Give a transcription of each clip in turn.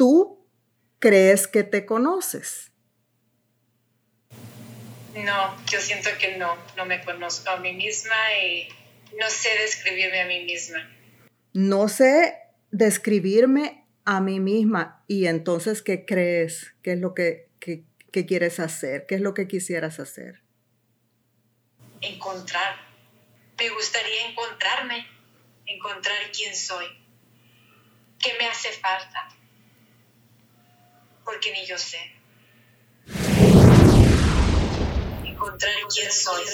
tú crees que te conoces. No, yo siento que no, no me conozco a mí misma y no sé describirme a mí misma. No sé describirme a mí misma y entonces, ¿qué crees? ¿Qué es lo que, que, quieres hacer? ¿Qué es lo que quisieras hacer? Encontrar. Me gustaría encontrarme, encontrar quién soy, qué me hace falta porque ni yo sé. Encontrar quién soy.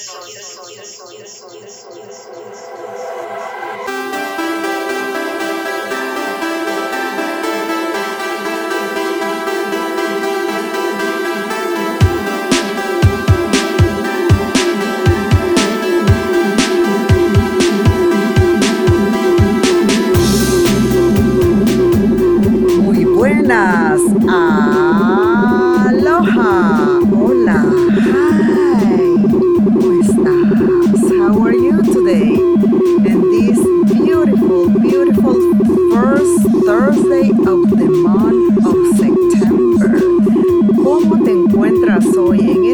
encuentras hoy en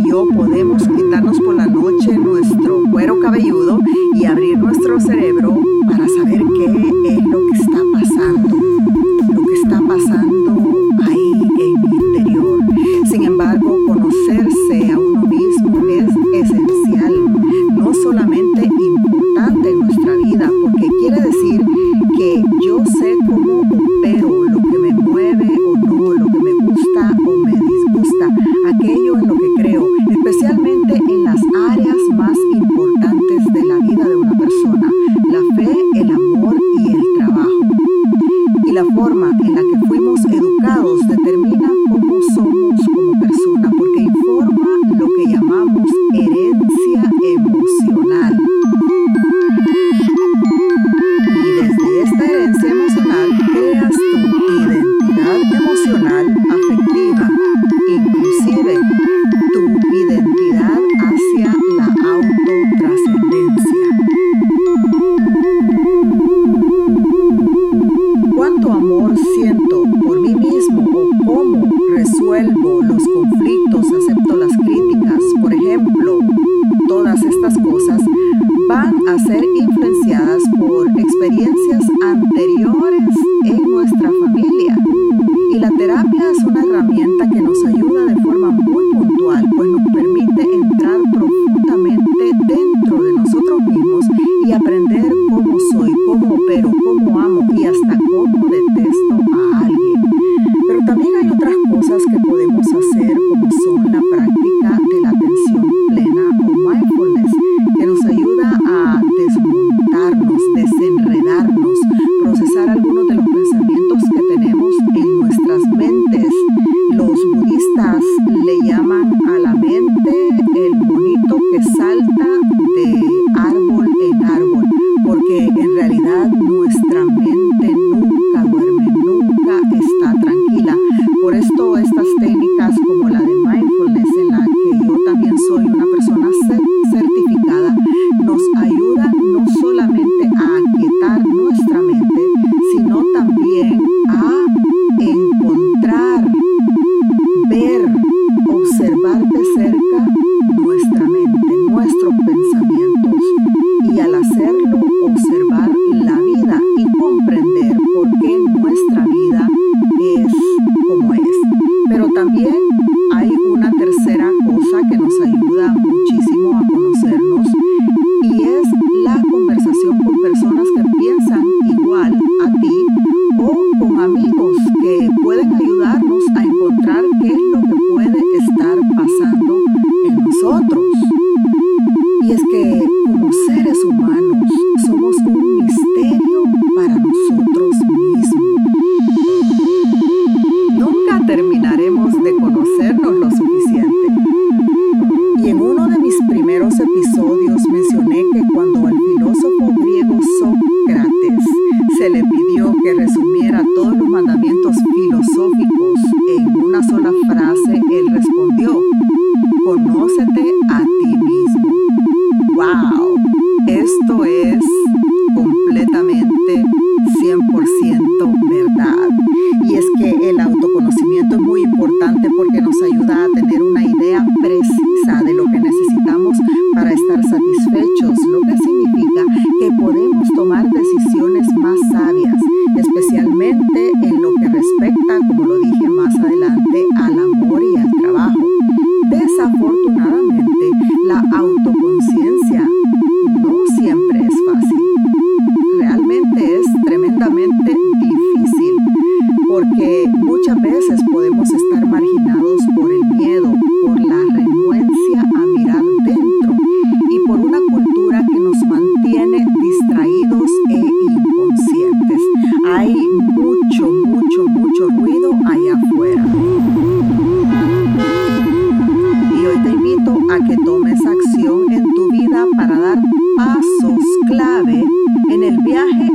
y yo podemos quitarnos por la noche nuestro cuero cabelludo la forma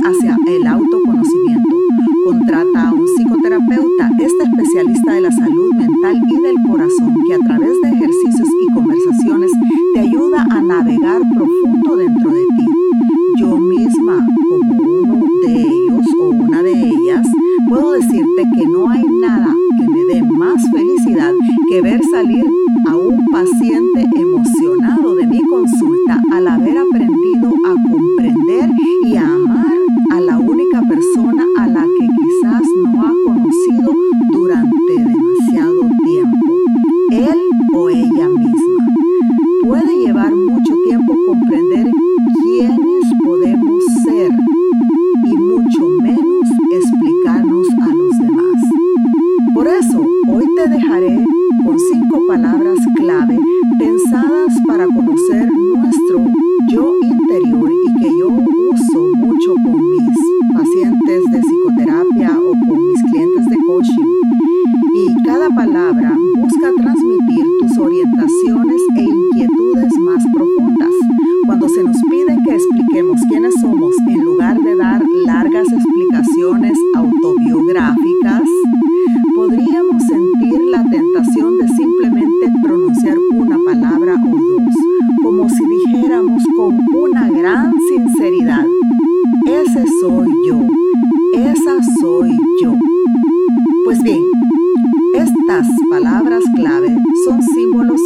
hacia el autoconocimiento. Contrata a un psicoterapeuta, este especialista de la salud mental y del corazón, que a través de ejercicios y conversaciones te ayuda a navegar profundo dentro de ti. Yo misma, como uno de ellos o una de ellas, puedo decirte que no hay nada que me dé más felicidad que ver salir a un paciente emocionado de mi consulta palabras clave son símbolos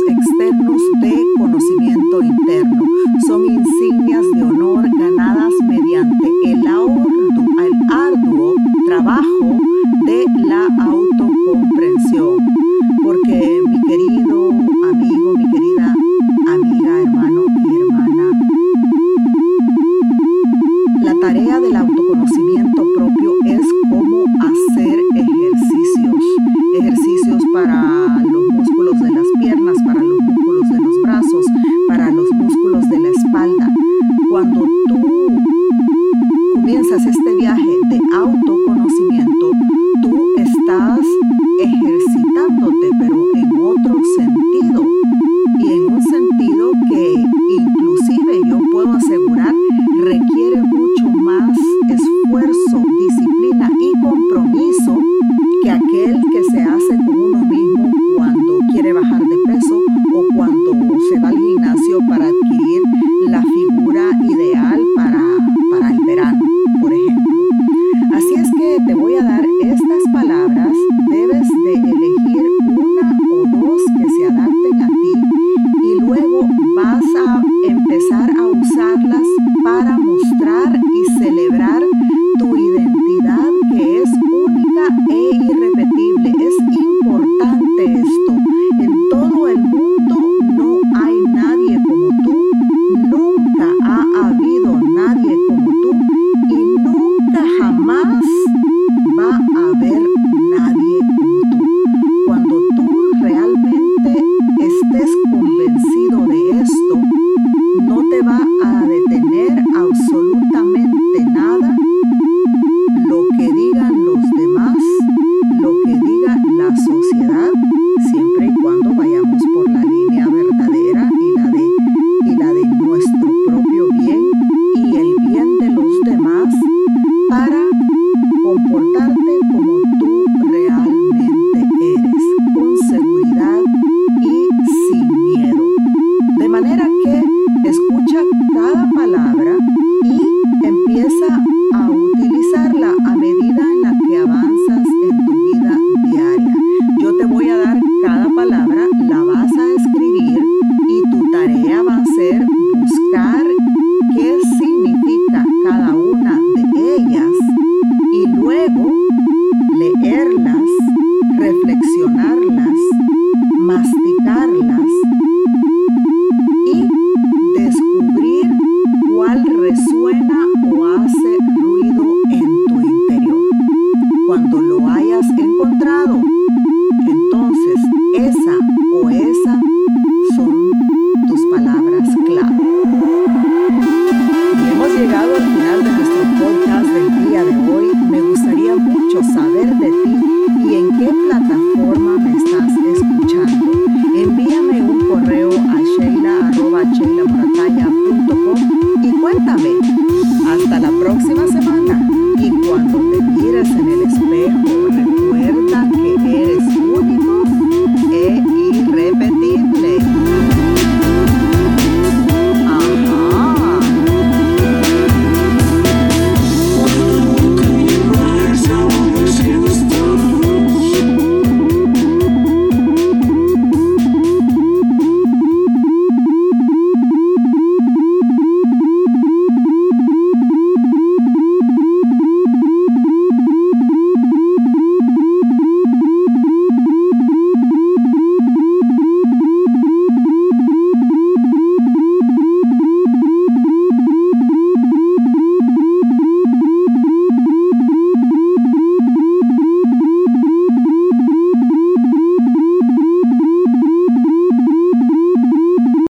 entrar y